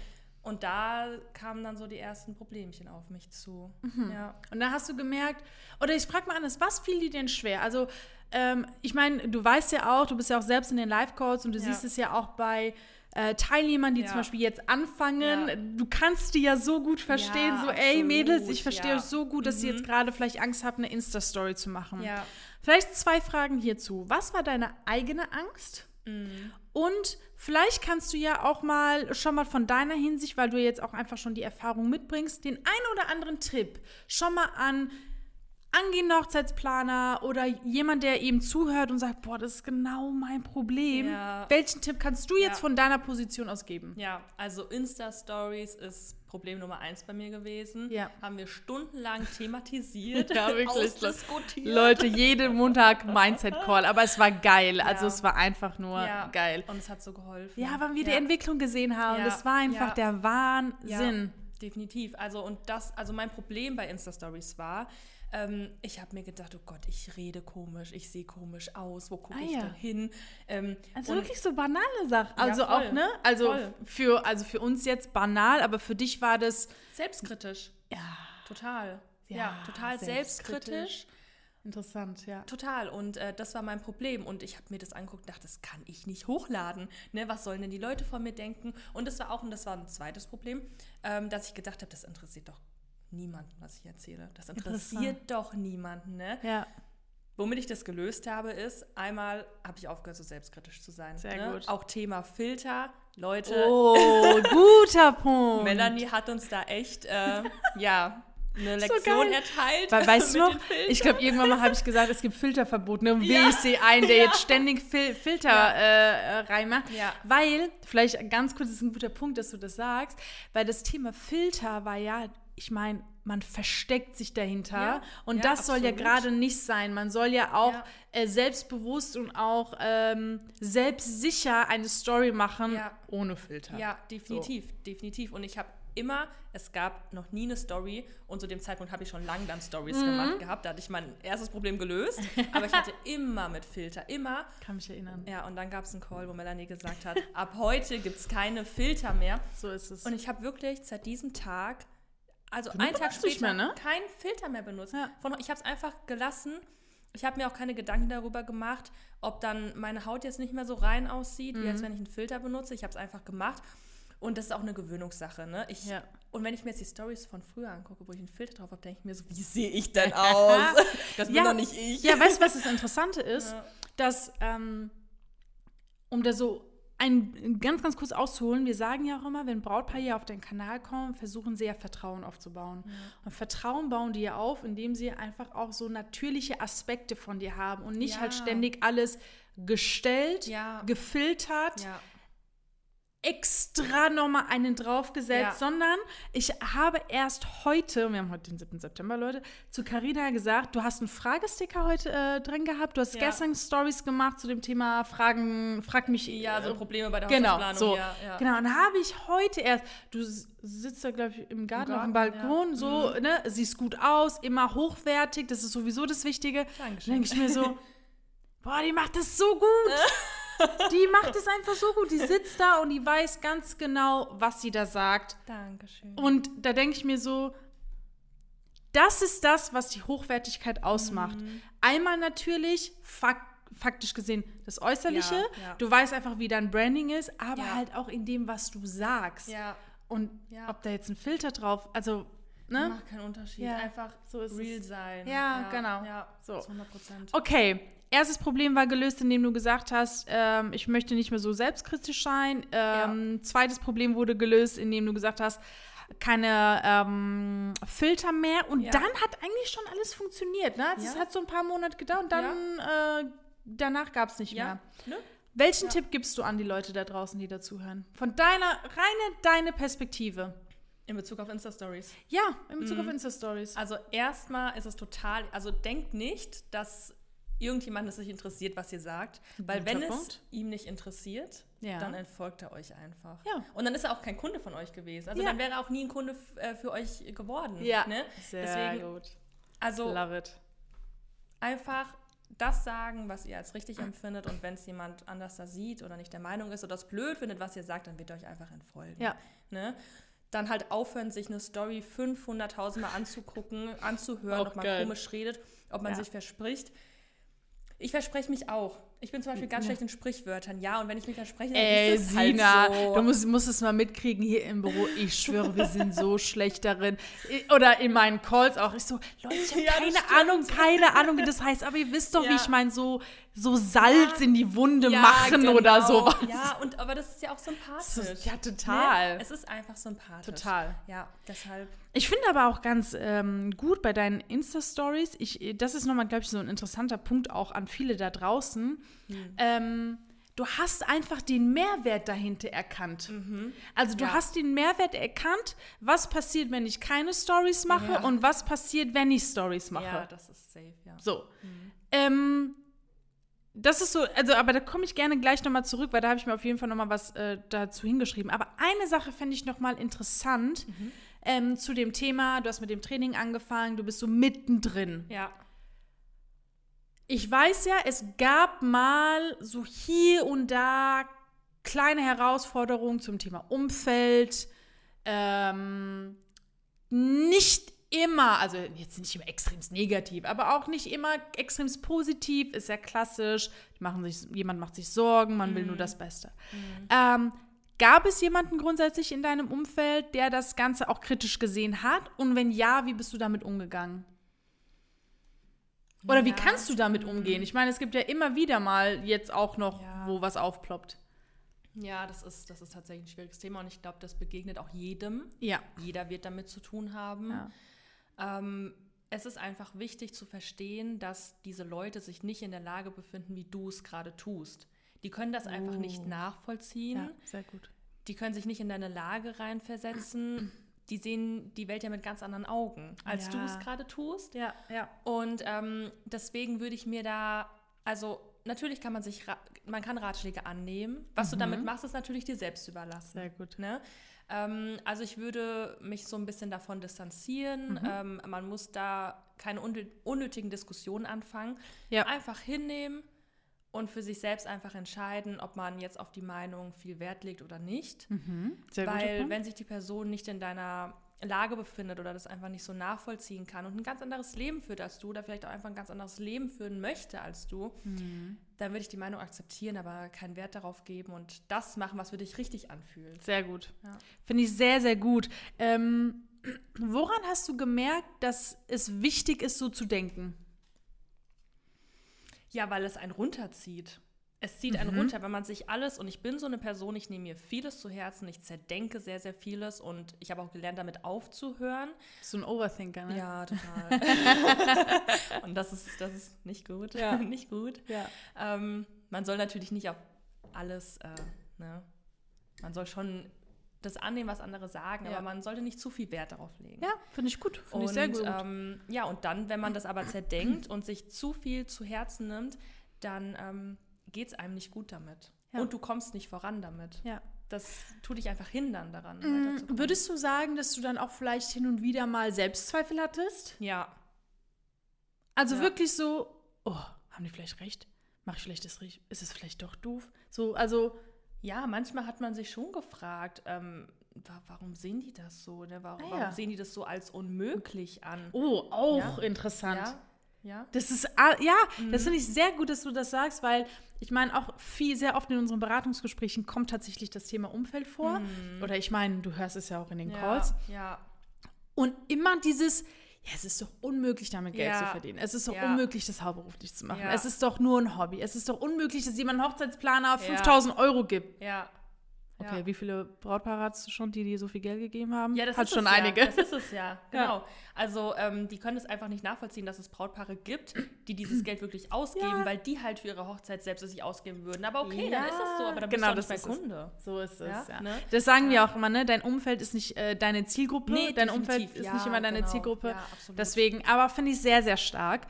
Und da kamen dann so die ersten Problemchen auf mich zu.
Mhm.
Ja.
Und da hast du gemerkt, oder ich frage mal anders, was fiel dir denn schwer? Also, ähm, ich meine, du weißt ja auch, du bist ja auch selbst in den Live-Calls und du
Ja.
siehst es ja auch bei äh, Teilnehmern, die
Ja.
zum Beispiel jetzt anfangen. Du kannst die ja so gut verstehen, so, ey,
absolut,
Mädels, ich verstehe euch so gut, dass ihr
Mhm.
jetzt gerade vielleicht Angst habt, eine Insta-Story zu machen. Vielleicht zwei Fragen hierzu. Was war deine eigene Angst?
Mhm.
Und vielleicht kannst du ja auch mal schon mal von deiner Hinsicht, weil du jetzt auch einfach schon die Erfahrung mitbringst, den einen oder anderen Tipp schon mal an angehende Hochzeitsplaner oder jemand, der eben zuhört und sagt, boah, das ist genau mein Problem.
Ja.
Welchen Tipp kannst du jetzt
Ja.
von deiner Position aus geben?
Ja, also Insta-Stories ist Problem Nummer eins bei mir gewesen.
Ja.
Haben wir stundenlang <laughs> thematisiert,
Ja, wirklich.
ausdiskutiert.
Leute, jeden Montag Mindset-Call, aber es war geil. Also
Ja.
es war einfach nur
ja.
geil.
Und es hat so geholfen.
Ja, weil wir die. Entwicklung gesehen haben. Das war einfach der Wahnsinn.
Definitiv. Also und das, also mein Problem bei Insta-Stories war, ähm, ich habe mir gedacht, oh Gott, ich rede komisch, ich sehe komisch aus, wo gucke
Ah,
ich
ja.
denn hin? Ähm,
Also wirklich so banale Sachen. Also
voll.
auch, ne? Also
Voll.
für, also für uns jetzt banal, aber für dich war das
selbstkritisch.
ja
Total. Ja,
Ja,
total
selbstkritisch.
selbstkritisch.
interessant, ja.
Total. Und äh, das war mein Problem. Und ich habe mir das angeguckt und dachte, das kann ich nicht hochladen. Ne, was sollen denn die Leute von mir denken? Und das war auch, und das war ein zweites Problem, ähm, dass ich gedacht habe, das interessiert doch niemanden, was ich erzähle. Das interessiert doch niemanden. Ne?
Ja,
Womit ich das gelöst habe, ist, einmal habe ich aufgehört, so selbstkritisch zu sein.
Sehr
ne?
gut.
Auch Thema Filter. Leute,
Oh, <laughs> guter Punkt.
Melanie hat uns da echt, äh, <laughs> ja, eine
So
Lektion
geil.
erteilt.
Weil, <laughs> weißt du noch, ich glaube, irgendwann mal habe ich gesagt, es gibt Filterverbot. Ne? Und
Ja.
Will ich sehe einen, der
Ja.
jetzt ständig Fil Filter
Ja.
äh, äh, reinmacht.
Ja.
Weil, vielleicht ganz kurz, das ist ein guter Punkt, dass du das sagst, weil das Thema Filter war ja, ich meine, man versteckt sich dahinter.
Ja.
Und
Ja,
das soll ja gerade nicht sein. Man soll ja auch
Ja.
äh, selbstbewusst und auch ähm, selbstsicher eine Story machen ohne Filter.
Ja, definitiv, definitiv. Und ich habe immer, es gab noch nie eine Story und zu dem Zeitpunkt habe ich schon lange dann Stories
Mhm.
gemacht gehabt. Da hatte ich mein erstes Problem gelöst, <laughs> aber ich hatte immer mit Filter, immer.
Kann mich erinnern.
Ja, und dann gab es einen Call, wo Melanie gesagt hat, ab heute gibt es keine Filter mehr.
So ist es.
Und ich habe wirklich seit diesem Tag, also einen Tag später,
mehr, ne?
keinen Filter mehr benutzt.
Ja.
Von, ich habe es einfach gelassen. Ich habe mir auch keine Gedanken darüber gemacht, ob dann meine Haut jetzt nicht mehr so rein aussieht, wie
Mhm.
als wenn ich einen Filter benutze. Ich habe es einfach gemacht. Und das ist auch eine Gewöhnungssache. Ne? Ich,
Ja.
Und wenn ich mir jetzt die Stories von früher angucke, wo ich einen Filter drauf habe, denke ich mir so, wie sehe ich denn <laughs> aus? Das bin
Ja.
doch nicht ich.
Ja, weißt du, was das Interessante ist?
Ja.
Dass, ähm, um da so ein ganz, ganz kurz auszuholen, wir sagen ja auch immer, wenn Brautpaar hier auf den Kanal kommen, versuchen sie ja Vertrauen aufzubauen. Und Vertrauen bauen die ja auf, indem sie einfach auch so natürliche Aspekte von dir haben und nicht
Ja.
halt ständig alles gestellt,
Ja.
gefiltert,
Ja.
Extra nochmal einen draufgesetzt,
Ja.
sondern ich habe erst heute, wir haben heute den 7. September, Leute, zu Carina gesagt, du hast einen Fragesticker heute äh, drin gehabt, du hast
Ja.
gestern Stories gemacht zu dem Thema Fragen, frag mich.
Ja, so
äh,
Probleme bei der
Genau, so.
Ja, ja.
Genau, und habe ich heute erst, du sitzt da, glaube ich, im Garten, auf dem
Garten,
Balkon, so, ne, siehst gut aus, immer hochwertig, das ist sowieso das Wichtige.
Dankeschön.
Dann denke ich mir so, <laughs> boah, die macht das so gut. <laughs> <laughs> Die macht es einfach so gut. Die sitzt da und die weiß ganz genau, was sie da sagt.
Dankeschön.
Und da denke ich mir so, das ist das, was die Hochwertigkeit ausmacht.
Mhm.
Einmal natürlich, fak faktisch gesehen, das Äußerliche.
Ja, ja.
Du weißt einfach, wie dein Branding ist, aber
Ja.
halt auch in dem, was du sagst.
ja,
Und ob da jetzt ein Filter drauf, also, ne?
macht keinen Unterschied.
Ja,
Einfach
so ist
real
es.
sein.
Ja, genau.
Ja,
So.
zu 100 Prozent.
Okay, Erstes Problem war gelöst, indem du gesagt hast, ähm, ich möchte nicht mehr so selbstkritisch sein. Ähm, Zweites Problem wurde gelöst, indem du gesagt hast, keine ähm, Filter mehr. Und
Ja.
dann hat eigentlich schon alles funktioniert. Ne? Es
Ja.
hat so ein paar Monate gedauert und dann äh, danach gab es nicht mehr.
Ne?
Welchen Tipp gibst du an die Leute da draußen, die dazuhören? Von deiner, reine deine Perspektive.
In Bezug auf Insta-Stories.
Ja, in Bezug
Mhm.
auf Insta-Stories.
Also erstmal ist es total, also denkt nicht, dass irgendjemand es sich interessiert, was ihr sagt, weil
Guter
wenn es
Punkt.
ihm nicht interessiert,
Ja.
dann entfolgt er euch einfach.
Ja.
Und dann ist er auch kein Kunde von euch gewesen. Also
Ja.
dann wäre er auch nie ein Kunde äh, für euch geworden.
Ja.
Ne?
Sehr
Deswegen,
gut.
also
Love it.
einfach das sagen, was ihr als richtig empfindet und wenn es jemand anders da sieht oder nicht der Meinung ist oder es blöd findet, was ihr sagt, dann wird er euch einfach entfolgen.
Ja.
Ne? Dann halt aufhören, sich eine Story 500.000 Mal anzugucken, anzuhören, ob man
geil.
komisch redet, ob man
Ja.
sich verspricht. Ich verspreche mich auch. Ich bin zum Beispiel ganz schlecht in Sprichwörtern. Ja, und wenn ich mich verspreche, dann
Ey,
ist es halt
Sina,
so.
du musst, musst es mal mitkriegen hier im Büro. Ich schwöre, wir sind so schlecht darin. Oder in meinen Calls auch. Ich so, Leute, ich habe
Ja,
keine. Ahnung, keine Ahnung, wie das heißt. Aber ihr wisst doch, wie
Ja.
ich meine, so, so Salz
Ja.
in die Wunde
Ja,
machen
genau.
oder sowas.
Ja, und, aber das ist ja auch sympathisch.
Ja, total.
Ne? Es ist einfach sympathisch.
Total.
Ja, deshalb.
Ich finde aber auch ganz ähm, gut bei deinen Insta-Stories, das ist nochmal, glaube ich, so ein interessanter Punkt auch an viele da draußen. Ähm, du hast einfach den Mehrwert dahinter erkannt. Also du
Ja.
hast den Mehrwert erkannt, was passiert, wenn ich keine Stories mache
Ja.
und was passiert, wenn ich Stories mache.
Ja, das ist safe, ja.
So. Ähm, das ist so, also, aber da komme ich gerne gleich nochmal zurück, weil da habe ich mir auf jeden Fall nochmal was äh, dazu hingeschrieben. Aber eine Sache fände ich nochmal interessant ähm, zu dem Thema, du hast mit dem Training angefangen, du bist so mittendrin.
Ja.
Ich weiß ja, es gab mal so hier und da kleine Herausforderungen zum Thema Umfeld. Ähm, nicht immer, also jetzt nicht immer extremst negativ, aber auch nicht immer extremst positiv, ist ja klassisch. Die machen sich, jemand macht sich Sorgen, man will nur das Beste. Ähm, gab es jemanden grundsätzlich in deinem Umfeld, der das Ganze auch kritisch gesehen hat? Und wenn ja, wie bist du damit umgegangen? Oder wie
Ja.
kannst du damit umgehen? Ich meine, es gibt ja immer wieder mal jetzt auch noch,
Ja.
wo was aufploppt.
Ja, das ist, das ist tatsächlich ein schwieriges Thema und ich glaube, das begegnet auch jedem.
Ja.
Jeder wird damit zu tun haben.
Ja.
Ähm, es ist einfach wichtig zu verstehen, dass diese Leute sich nicht in der Lage befinden, wie du es gerade tust. Die können das einfach nicht
Oh.
nachvollziehen.
ja, sehr gut.
Die können sich nicht in deine Lage reinversetzen. Die sehen die Welt ja mit ganz anderen Augen, als du
Ja.
es gerade tust.
Ja, ja.
Und ähm, deswegen würde ich mir da, also natürlich kann man sich, man kann Ratschläge annehmen. Was du damit machst, ist natürlich dir selbst überlassen.
Sehr gut.
Ne? Ähm, also ich würde mich so ein bisschen davon distanzieren. Ähm, man muss da keine unnö- unnötigen Diskussionen anfangen.
Ja.
Einfach hinnehmen und für sich selbst einfach entscheiden, ob man jetzt auf die Meinung viel Wert legt oder nicht.
Mhm.
Weil wenn sich die Person nicht in deiner Lage befindet oder das einfach nicht so nachvollziehen kann und ein ganz anderes Leben führt als du oder vielleicht auch einfach ein ganz anderes Leben führen möchte als du,
Mhm.
dann würde ich die Meinung akzeptieren, aber keinen Wert darauf geben und das machen, was für dich richtig anfühlt.
Sehr gut.
Ja.
Finde ich sehr, sehr gut. Ähm, <clears throat> woran hast du gemerkt, dass es wichtig ist, so zu denken?
Ja, weil es einen runterzieht. Es zieht einen runter, wenn man sich alles, und ich bin so eine Person, ich nehme mir vieles zu Herzen, ich zerdenke sehr, sehr vieles und ich habe auch gelernt, damit aufzuhören.
So ein Overthinker, ne?
Ja, total. <laughs> und das ist, das ist nicht gut.
Ja. <laughs>
nicht gut.
Ja.
Ähm, man soll natürlich nicht auf alles, äh, ne? Man soll schon das annehmen, was andere sagen,
Ja.
aber man sollte nicht zu viel Wert darauf legen.
Ja, finde ich gut. Finde ich sehr gut.
Ähm, ja, und dann, wenn man das aber zerdenkt und sich zu viel zu Herzen nimmt, dann ähm, geht es einem nicht gut damit.
Ja.
Und du kommst nicht voran damit.
ja.
Das tut dich einfach hindern daran.
Mm. Würdest du sagen, dass du dann auch vielleicht hin und wieder mal Selbstzweifel hattest?
ja,
Also
Ja.
wirklich so, oh, haben die vielleicht recht? Mache ich vielleicht das richtig? Ist es vielleicht doch doof? So, also,
ja, manchmal hat man sich schon gefragt, ähm, wa- warum sehen die das so? Ne? Warum,
Ah,
warum
ja.
sehen die das so als unmöglich an?
oh, auch
Ja.
interessant.
Ja, ja.
Das ist, ja,
Mhm.
das finde ich sehr gut, dass du das sagst, weil ich meine, auch viel, sehr oft in unseren Beratungsgesprächen kommt tatsächlich das Thema Umfeld vor. Oder ich meine, du hörst es ja auch in den
Mhm. ja,
Calls.
ja.
Und immer dieses, ja, es ist doch unmöglich, damit Geld
Ja.
zu verdienen. Es ist doch
Ja.
unmöglich, das hauptberuflich zu machen. Es ist doch nur ein Hobby. Es ist doch unmöglich, dass jemand einen Hochzeitsplaner
Ja.
5000 Euro gibt.
Ja.
Okay,
ja.
wie viele Brautpaare hast du schon, die dir so viel Geld gegeben haben?
Ja, das
Hat
ist
schon
es
einige.
Ja. Das ist es ja, genau. Also ähm, die können es einfach nicht nachvollziehen, dass es Brautpaare gibt, die dieses Geld wirklich ausgeben,
Ja.
weil die halt für ihre Hochzeit selbst es sich ausgeben würden. Aber okay,
Ja,
dann ist das so, aber dann
genau,
bist du nicht mein Kunde.
So ist es, ja.
Ja, ne?
Das sagen wir
Ja.
auch immer, ne? Dein Umfeld ist nicht äh, deine Zielgruppe.
Nee,
Dein
definitiv,
Umfeld ist
ja,
nicht immer deine
genau.
Zielgruppe.
Ja, absolut.
Deswegen, aber finde ich sehr, sehr stark.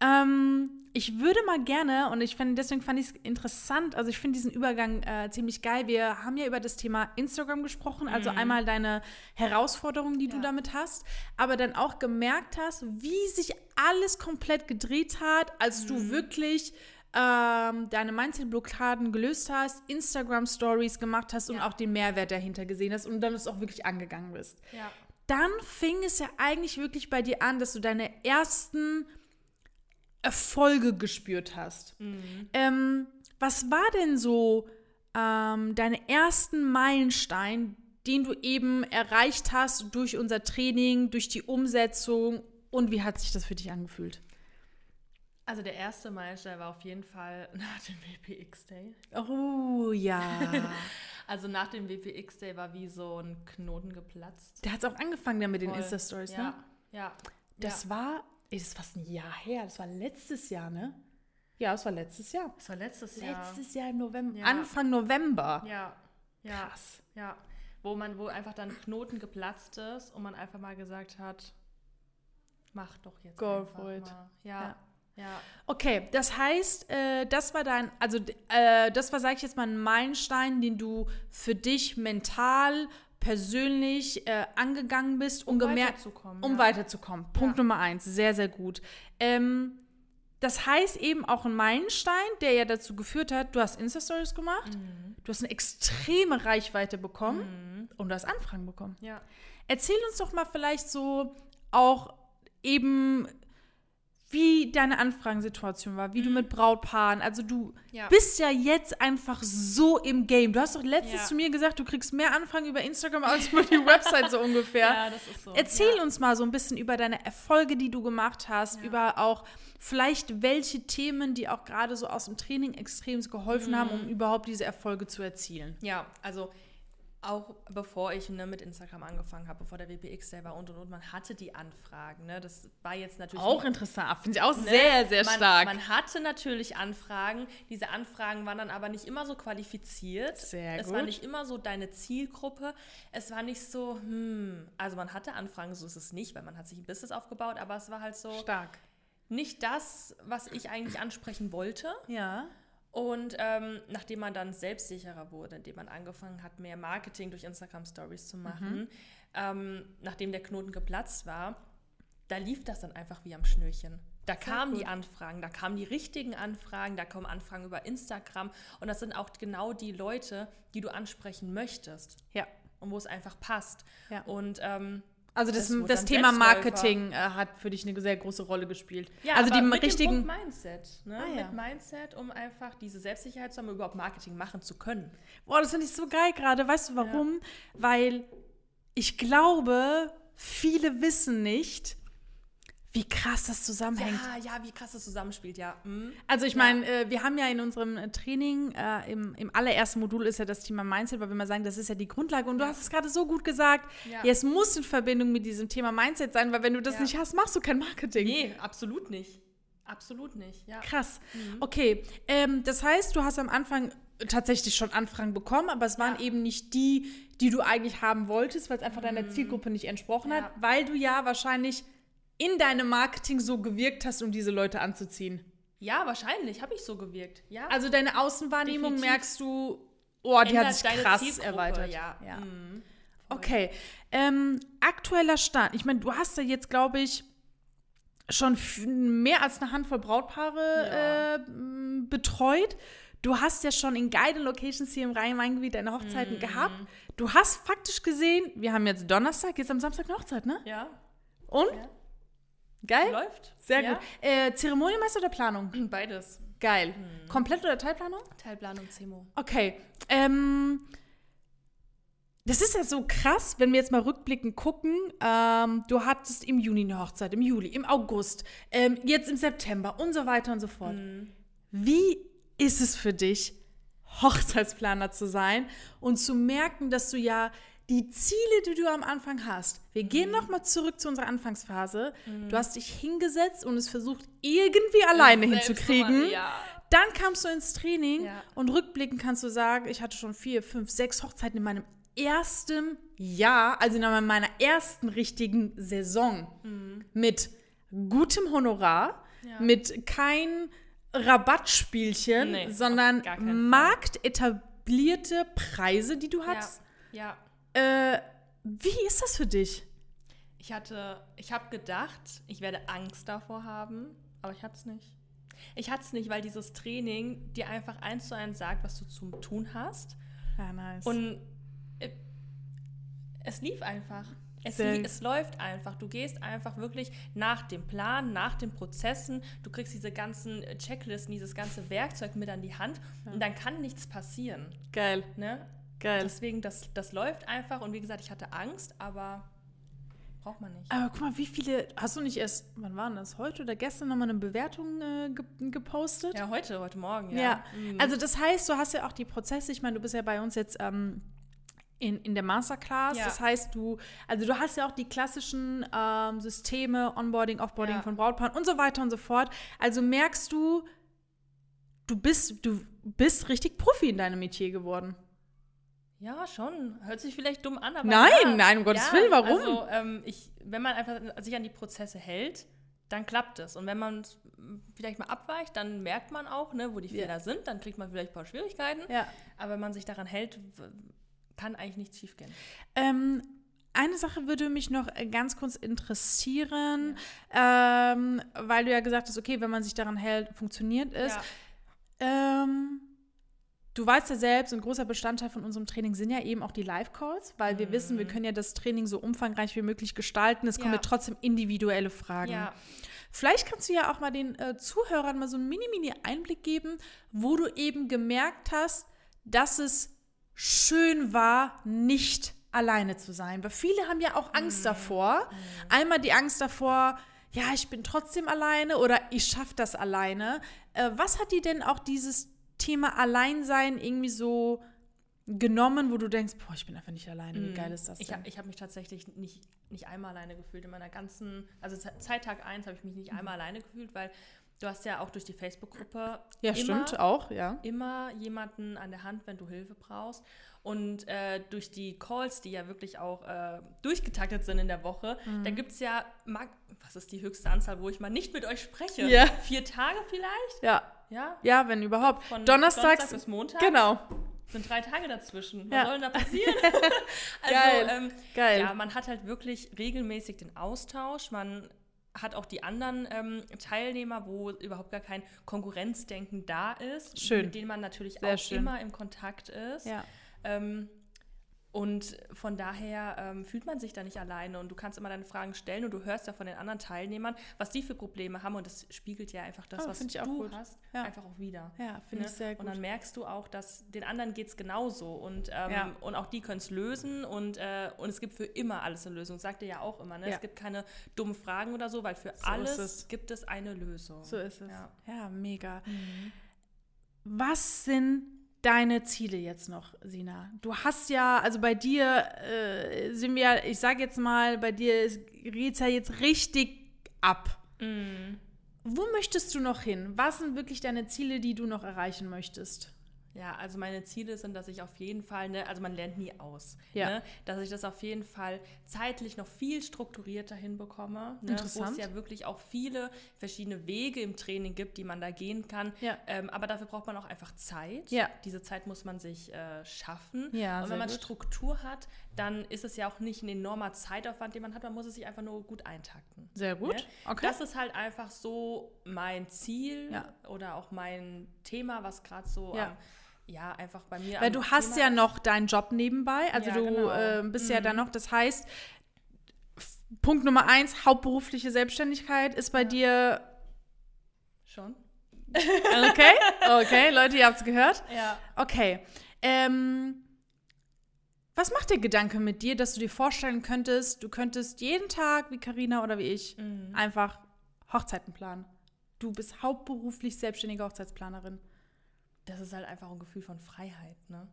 Ähm, ich würde mal gerne, und ich find, deswegen fand ich es interessant, also ich finde diesen Übergang äh, ziemlich geil. Wir haben ja über das Thema Instagram gesprochen, also einmal deine Herausforderungen, die du
Mhm. Ja.
damit hast, aber dann auch gemerkt hast, wie sich alles komplett gedreht hat, als
Mhm.
du wirklich ähm, deine Mindset-Blockaden gelöst hast, Instagram-Stories gemacht hast und
Ja.
auch den Mehrwert dahinter gesehen hast und dann es auch wirklich angegangen bist
ja.
dann fing es ja eigentlich wirklich bei dir an, dass du deine ersten Erfolge gespürt hast. Ähm, was war denn so ähm, deine ersten Meilenstein, den du eben erreicht hast durch unser Training, durch die Umsetzung und wie hat sich das für dich angefühlt?
Also der erste Meilenstein war auf jeden Fall <laughs> nach dem WPX Day.
Oh ja. <laughs>
Also nach dem WPX Day war wie so ein Knoten geplatzt.
Der hat es auch angefangen dann mit den
Voll.
Insta-Stories,
ja.
ne?
Ja.
Das
ja.
war, ey, das ist fast ein Jahr her, das war letztes Jahr, ne? Ja, das war letztes Jahr.
Das war letztes Jahr.
Letztes Jahr im November,
Ja.
Anfang November.
Ja. Ja.
Krass.
Ja. Wo man, wo einfach dann Knoten geplatzt ist und man einfach mal gesagt hat, mach doch jetzt
Go
einfach
for it.
mal. Ja. Ja.
Okay, das heißt, äh, das war dein, also äh, das war, sag ich jetzt mal, ein Meilenstein, den du für dich mental, persönlich äh, angegangen bist, um, gemerkt,
weiterzukommen,
um
ja.
weiterzukommen. Punkt
Ja.
Nummer eins, sehr, sehr gut. Ähm, das heißt eben auch ein Meilenstein, der ja dazu geführt hat, du hast Insta-Stories gemacht,
Mhm.
du hast eine extreme Reichweite bekommen und du hast Anfragen bekommen.
Ja.
Erzähl uns doch mal vielleicht so auch eben, wie deine Anfragensituation war, wie du mit Brautpaaren, also du
Mhm. Ja.
bist ja jetzt einfach so im Game. Du hast doch letztens
Ja.
zu mir gesagt, du kriegst mehr Anfragen über Instagram als über die Website so ungefähr. <laughs>
Ja, das ist so.
Erzähl
ja.
uns mal so ein bisschen über deine Erfolge, die du gemacht hast, über auch vielleicht welche Themen, die auch gerade so aus dem Training extrem geholfen haben,
Mhm.
um überhaupt diese Erfolge zu erzielen.
Ja, also auch bevor ich ne, mit Instagram angefangen habe, bevor der WPX war und und und, man hatte die Anfragen. Ne? Das war jetzt natürlich
Auch
nicht-
interessant, finde ich auch
ne?
sehr, sehr
man,
stark.
Man hatte natürlich Anfragen. Diese Anfragen waren dann aber nicht immer so qualifiziert.
Sehr
es war
gut.
nicht immer so deine Zielgruppe. Es war nicht so, hm, also man hatte Anfragen, so ist es nicht, weil man hat sich ein Business aufgebaut, aber es war halt so
stark.
nicht das, was ich eigentlich ansprechen wollte.
Ja.
Und ähm, nachdem man dann selbstsicherer wurde, indem man angefangen hat, mehr Marketing durch Instagram Stories zu machen, ähm, nachdem der Knoten geplatzt war, da lief das dann einfach wie am Schnürchen. Da kamen die Anfragen, da kamen die richtigen Anfragen, da kommen Anfragen über Instagram und das sind auch genau die Leute, die du ansprechen möchtest
Ja.
und wo es einfach passt.
Ja.
Und ähm,
Also das,
Das
das Thema. Marketing äh, hat für dich eine sehr große Rolle gespielt.
Ja,
also
aber
die
mit
richtigen.
Dem Punkt Mindset. Ne?
Ah, ja.
Mit Mindset, um einfach diese Selbstsicherheit zu haben, überhaupt Marketing machen zu können.
Boah, das finde ich so geil gerade. Weißt du warum? Weil ich glaube, viele wissen nicht, wie krass das zusammenhängt.
Ja, ja, wie krass das zusammenspielt, ja. Mhm.
Also ich
Ja.
meine, äh, wir haben ja in unserem äh, Training, äh, im, im allerersten Modul ist ja das Thema Mindset, weil wir mal sagen, das ist ja die Grundlage. Und du
Ja.
hast es gerade so gut gesagt, ja. Es muss in Verbindung mit diesem Thema Mindset sein, weil wenn du das nicht hast, machst du kein Marketing.
Nee, absolut nicht. Absolut nicht, ja.
Krass. Okay, ähm, das heißt, du hast am Anfang tatsächlich schon Anfragen bekommen, aber es waren eben nicht die, die du eigentlich haben wolltest, weil es einfach deiner Zielgruppe nicht entsprochen hat, weil du ja wahrscheinlich in deinem Marketing so gewirkt hast, um diese Leute anzuziehen.
Ja, wahrscheinlich habe ich so gewirkt. Ja.
Also deine Außenwahrnehmung
Definitiv.
merkst du, oh, die hat
Ändert
sich
deine
krass
Zielgruppe,
erweitert.
Ja.
ja.
Mhm.
Okay. Ähm, aktueller Stand. Ich meine, du hast ja jetzt, glaube ich, schon mehr als eine Handvoll Brautpaare
Ja.
äh, betreut. Du hast ja schon in geilen Locations hier im Rhein-Main-Gebiet deine Hochzeiten
Mhm.
gehabt. Du hast faktisch gesehen, wir haben jetzt Donnerstag, jetzt am Samstag eine Hochzeit, ne?
Ja,
Und?
Ja.
Geil?
läuft.
Sehr
ja.
gut. Äh, Zeremonienmeister oder Planung?
Beides.
Geil.
Mhm.
Komplett oder Teilplanung?
Teilplanung CEMO.
Okay. Ähm, das ist ja so krass, wenn wir jetzt mal rückblickend gucken. Ähm, du hattest im Juni eine Hochzeit, im Juli, im August, ähm, jetzt im September und so weiter und so fort.
Mhm.
Wie ist es für dich, Hochzeitsplaner zu sein und zu merken, dass du ja die Ziele, die du am Anfang hast, wir gehen noch mal zurück zu unserer Anfangsphase. Du hast dich hingesetzt und es versucht irgendwie alleine
Selbst
hinzukriegen.
Ja.
Dann kamst du ins Training
Ja.
und rückblickend kannst du sagen, ich hatte schon vier, fünf, sechs Hochzeiten in meinem ersten Jahr, also in meiner ersten richtigen Saison mit gutem Honorar,
Mhm. Ja.
mit kein Rabattspielchen,
Nee,
sondern marktetablierte Preise, die du hattest.
Ja.
Äh, wie ist das für dich?
Ich hatte, ich habe gedacht, ich werde Angst davor haben, aber ich hatte es nicht. Ich hatte es nicht, weil dieses Training dir einfach eins zu eins sagt, was du zum Tun hast.
Ja, nice.
Und äh, es lief einfach. Es, es läuft einfach. Du gehst einfach wirklich nach dem Plan, nach den Prozessen. Du kriegst diese ganzen äh, Checklisten, dieses ganze Werkzeug mit an die Hand und dann kann nichts passieren.
geil,
Ne?
Geil.
Deswegen, das, das läuft einfach. Und wie gesagt, ich hatte Angst, aber braucht man nicht.
Aber guck mal, wie viele, hast du nicht erst, wann war das, heute oder gestern nochmal eine Bewertung äh, ge gepostet?
Ja, heute, heute Morgen, ja.
Ja,
Mhm.
also das heißt, du hast ja auch die Prozesse, ich meine, du bist ja bei uns jetzt ähm, in, in der Masterclass,
Ja.
das heißt, du, also du hast ja auch die klassischen ähm, Systeme, Onboarding, Offboarding
Ja.
von Brautpaaren und so weiter und so fort. Also merkst du, du bist, du bist richtig Profi in deinem Metier geworden.
Ja, schon. Hört sich vielleicht dumm an, aber.
Nein,
ja.
nein, um Gottes Willen, warum?
Also, ähm, ich, wenn man einfach sich an die Prozesse hält, dann klappt es. Und wenn man vielleicht mal abweicht, dann merkt man auch, ne, wo die
Ja.
Fehler sind. Dann kriegt man vielleicht ein paar Schwierigkeiten.
Ja.
Aber wenn man sich daran hält, kann eigentlich nichts schiefgehen.
Ähm, eine Sache würde mich noch äh, ganz kurz interessieren, ähm, weil du ja gesagt hast, okay, wenn man sich daran hält, funktioniert es.
Ja.
Ähm, du weißt ja selbst, ein großer Bestandteil von unserem Training sind ja eben auch die Live-Calls, weil wir wissen, wir können ja das Training so umfangreich wie möglich gestalten. Es kommen
Ja.
ja trotzdem individuelle Fragen.
ja.
Vielleicht kannst du ja auch mal den äh, Zuhörern mal so einen mini-mini-Einblick geben, wo du eben gemerkt hast, dass es schön war, nicht alleine zu sein. Weil viele haben ja auch Angst davor. Einmal die Angst davor, ja, ich bin trotzdem alleine oder ich schaffe das alleine. Äh, was hat dir denn auch dieses Thema Alleinsein irgendwie so genommen, wo du denkst, boah, ich bin einfach nicht alleine, wie geil ist das
Ich,
denn?
hab- ich habe mich tatsächlich nicht, nicht einmal alleine gefühlt. In meiner ganzen, also Ze- seit Tag 1 habe ich mich nicht einmal alleine gefühlt, weil du hast ja auch durch die Facebook-Gruppe
ja,
immer,
stimmt, auch, ja.
immer jemanden an der Hand, wenn du Hilfe brauchst. Und äh, durch die Calls, die ja wirklich auch äh, durchgetaktet sind in der Woche,
Mhm.
da gibt es ja, was ist die höchste Anzahl, wo ich mal nicht mit euch spreche?
Ja.
Vier Tage vielleicht?
Ja,
Ja.
ja, wenn überhaupt.
Von
Donnerstags,
Donnerstag bis Montag?
genau.
Sind drei Tage dazwischen. Was
Ja.
soll denn da passieren? <laughs> <laughs> also,
Geil.
Ähm,
Geil.
Ja, man hat halt wirklich regelmäßig den Austausch. Man hat auch die anderen ähm, Teilnehmer, wo überhaupt gar kein Konkurrenzdenken da ist,
Schön.
mit denen man natürlich
Sehr
auch
schön.
immer im Kontakt ist.
Ja.
Ähm, und von daher ähm, fühlt man sich da nicht alleine und du kannst immer deine Fragen stellen und du hörst ja von den anderen Teilnehmern, was die für Probleme haben und das spiegelt ja einfach das,
Oh,
was du hast,
Ja.
einfach auch wieder.
Ja, finde
Ne?
ich sehr gut.
Und dann merkst du auch, dass den anderen geht es genauso und, ähm,
Ja.
und auch die können es lösen und, äh, und es gibt für immer alles eine Lösung. Sagt ihr ja auch immer, ne?
Ja.
Es gibt keine dummen Fragen oder so, weil für
ist
alles
es.
gibt es eine Lösung.
So ist es.
Ja.
Ja, mega. Was sind deine Ziele jetzt noch, Sina? Du hast ja, also bei dir äh, sind wir, ich sage jetzt mal, bei dir geht es ja jetzt richtig ab.
Mhm.
Wo möchtest du noch hin? Was sind wirklich deine Ziele, die du noch erreichen möchtest?
Ja, also meine Ziele sind, dass ich auf jeden Fall, ne, also man lernt nie aus,
Ja.
ne, dass ich das auf jeden Fall zeitlich noch viel strukturierter hinbekomme, ne, wo es ja wirklich auch viele verschiedene Wege im Training gibt, die man da gehen kann.
Ja.
Ähm, aber dafür braucht man auch einfach Zeit.
Ja.
Diese Zeit muss man sich äh, schaffen.
Ja,
Und wenn man
gut.
Struktur hat, dann ist es ja auch nicht ein enormer Zeitaufwand, den man hat, man muss es sich einfach nur gut eintakten.
Sehr gut.
Ne?
Okay.
Das ist halt einfach so mein Ziel
Ja.
oder auch mein Thema, was gerade so
Ja.
am, ja, einfach bei mir
Weil du hast
Thema
ja noch deinen Job nebenbei, also
Ja,
du
genau.
äh, bist ja dann noch, das heißt, Punkt Nummer eins, hauptberufliche Selbstständigkeit ist bei dir,
Schon. <laughs>
okay, okay, Leute, ihr habt es gehört.
Ja.
Okay, ähm, Was macht der Gedanke mit dir, dass du dir vorstellen könntest, du könntest jeden Tag, wie Karina oder wie ich,
Mhm.
einfach Hochzeiten planen? Du bist hauptberuflich selbstständige Hochzeitsplanerin.
Das ist halt einfach ein Gefühl von Freiheit, ne?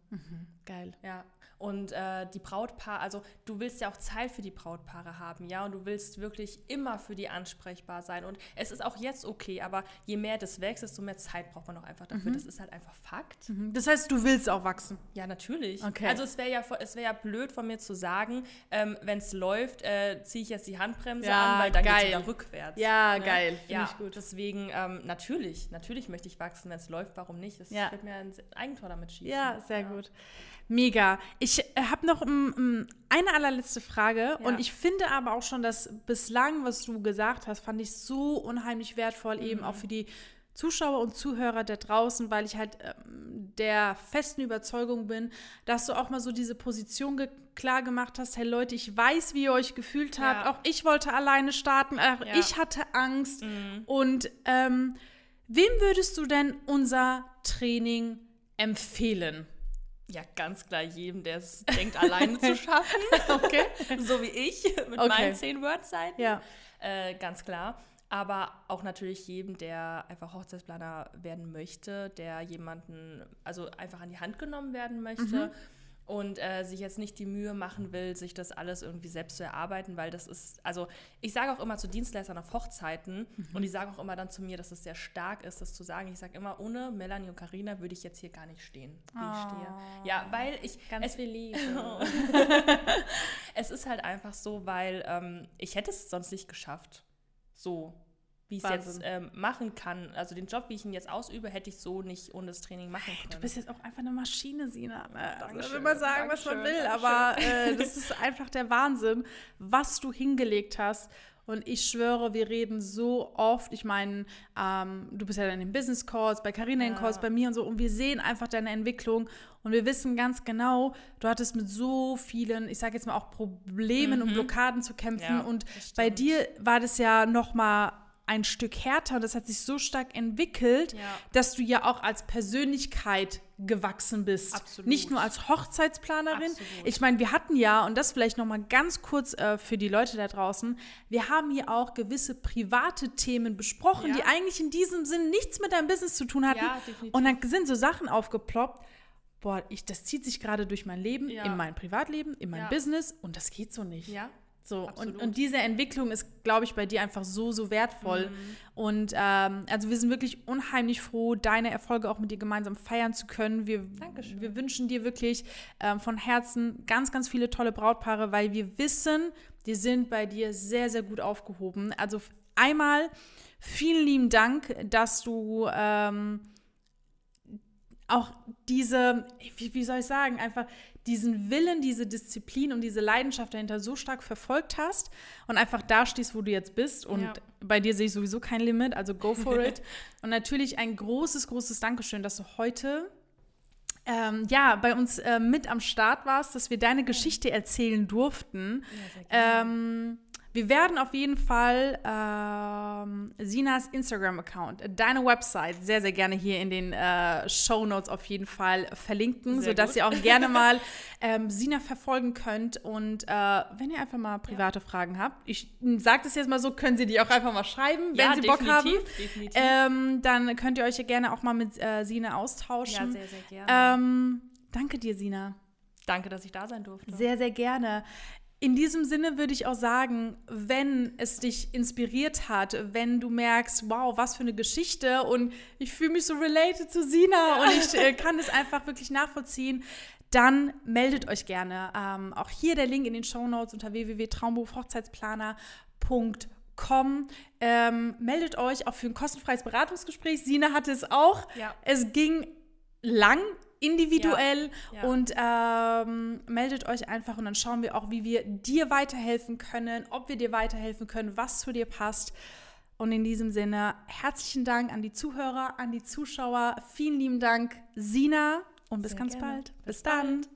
Geil.
Ja, und äh, die Brautpaare, also du willst ja auch Zeit für die Brautpaare haben, ja, und du willst wirklich immer für die ansprechbar sein. Und es ist auch jetzt okay, aber je mehr das wächst, desto mehr Zeit braucht man auch einfach dafür. Das ist halt einfach Fakt.
Mhm. Das heißt, du willst auch wachsen.
Ja, natürlich.
Okay.
Also es wäre ja, es wär ja blöd von mir zu sagen, ähm, wenn es läuft, äh, ziehe ich jetzt die Handbremse
Ja,
an, weil dann geht es wieder rückwärts.
Ja, geil. Finde
Ja,
ich gut.
deswegen ähm, natürlich, natürlich möchte ich wachsen, wenn es läuft, warum nicht? Das
Ja.
wird mir ein Eigentor damit schießen.
Ja, sehr gut. Mega. Ich äh, habe noch mm, eine allerletzte Frage
Ja.
und ich finde aber auch schon, dass bislang, was du gesagt hast, fand ich so unheimlich wertvoll, eben
Mhm.
auch für die Zuschauer und Zuhörer da draußen, weil ich halt ähm, der festen Überzeugung bin, dass du auch mal so diese Position ge klar gemacht hast, hey Leute, ich weiß, wie ihr euch gefühlt habt,
Ja.
auch ich wollte alleine starten, auch
Ja.
ich hatte Angst
Mhm.
und ähm, wem würdest du denn unser Training empfehlen?
Ja, ganz klar jedem, der es denkt, alleine zu <laughs> schaffen.
Okay. <laughs>
so wie ich mit
Okay.
meinen 10 Word-Seiten.
Ja.
Äh, ganz klar. Aber auch natürlich jedem, der einfach Hochzeitsplaner werden möchte, der jemanden, also einfach an die Hand genommen werden möchte und äh, sich jetzt nicht die Mühe machen will, sich das alles irgendwie selbst zu erarbeiten, weil das ist, also ich sage auch immer zu Dienstleistern auf Hochzeiten und die sagen auch immer dann zu mir, dass es sehr stark ist, das zu sagen. Ich sage immer, ohne Melanie und Karina würde ich jetzt hier gar nicht stehen, wie ich stehe. Ja, weil ich
Ganz
es,
viel Liebe. <laughs> <laughs>
es ist halt einfach so, weil ähm, ich hätte es sonst nicht geschafft. So, wie ich es jetzt ähm, machen kann. Also den Job, wie ich ihn jetzt ausübe, hätte ich so nicht ohne das Training machen können.
Du bist jetzt auch einfach eine Maschine, Sina. Also,
Dankeschön,
will man sagen, was man
Dankeschön,
will, aber äh, das ist einfach der Wahnsinn, was du hingelegt hast. Und ich schwöre, wir reden so oft. Ich meine, ähm, du bist ja in den Business Calls, bei Carina in
Ja.
Calls, bei mir und so. Und wir sehen einfach deine Entwicklung. Und wir wissen ganz genau, du hattest mit so vielen, ich sage jetzt mal auch Problemen und Blockaden zu kämpfen.
Mhm. Ja,
und bei dir war das ja noch mal ein Stück härter und das hat sich so stark entwickelt,
Ja.
dass du ja auch als Persönlichkeit gewachsen bist.
Absolut.
Nicht nur als Hochzeitsplanerin.
Absolut.
Ich meine, wir hatten ja, und das vielleicht noch mal ganz kurz äh, für die Leute da draußen, wir haben hier auch gewisse private Themen besprochen,
Ja.
die eigentlich in diesem Sinn nichts mit deinem Business zu tun hatten.
Ja,
und dann sind so Sachen aufgeploppt. Boah, ich, das zieht sich gerade durch mein Leben, in mein Privatleben, in mein. Business und das geht so nicht.
ja,
So, und,
Absolut.
und diese Entwicklung ist, glaube ich, bei dir einfach so, so wertvoll.
Mhm.
Und ähm, also wir sind wirklich unheimlich froh, deine Erfolge auch mit dir gemeinsam feiern zu können. Wir,
Dankeschön.
wir wünschen dir wirklich ähm, von Herzen ganz, ganz viele tolle Brautpaare, weil wir wissen, die sind bei dir sehr, sehr gut aufgehoben. Also einmal vielen lieben Dank, dass du ähm, auch diese, wie, wie soll ich sagen, einfach diesen Willen, diese Disziplin und diese Leidenschaft dahinter so stark verfolgt hast und einfach da stehst, wo du jetzt bist. Und
Ja.
bei dir sehe ich sowieso kein Limit, also go for it. <laughs> und natürlich ein großes, großes Dankeschön, dass du heute ähm, ja, bei uns äh, mit am Start warst, dass wir deine Geschichte erzählen durften. Ähm, wir werden auf jeden Fall ähm, Sinas Instagram-Account, deine Website sehr, sehr gerne hier in den äh, Show Notes auf jeden Fall verlinken,
Sehr
sodass
gut.
ihr auch gerne <laughs> mal ähm, Sina verfolgen könnt. Und äh, wenn ihr einfach mal private Fragen habt, ich sage das jetzt mal so, können Sie die auch einfach mal schreiben, wenn
ja,
Sie Bock haben.
definitiv, Definitiv.
Ähm, dann könnt ihr euch ja gerne auch mal mit äh, Sina
ja,
austauschen.
sehr, sehr gerne.
ähm, danke dir, Sina.
Danke, dass ich da sein durfte.
Sehr, sehr gerne. In diesem Sinne würde ich auch sagen, wenn es dich inspiriert hat, wenn du merkst, wow, was für eine Geschichte und ich fühle mich so related zu Sina und ich äh, <laughs> kann es einfach wirklich nachvollziehen, dann meldet euch gerne. Ähm, auch hier der Link in den Show Notes unter www.traumberufhochzeitsplaner.com. Ähm, meldet euch auch für ein kostenfreies Beratungsgespräch. Sina hatte es auch.
Ja.
Es ging lang, individuell
Ja.
und ähm, meldet euch einfach und dann schauen wir auch, wie wir dir weiterhelfen können, ob wir dir weiterhelfen können, was zu dir passt. Und in diesem Sinne, herzlichen Dank an die Zuhörer, an die Zuschauer. Vielen lieben Dank, Sina. Und bis
Sehr
ganz
gerne.
bald. Bis,
Bis
dann.
bald.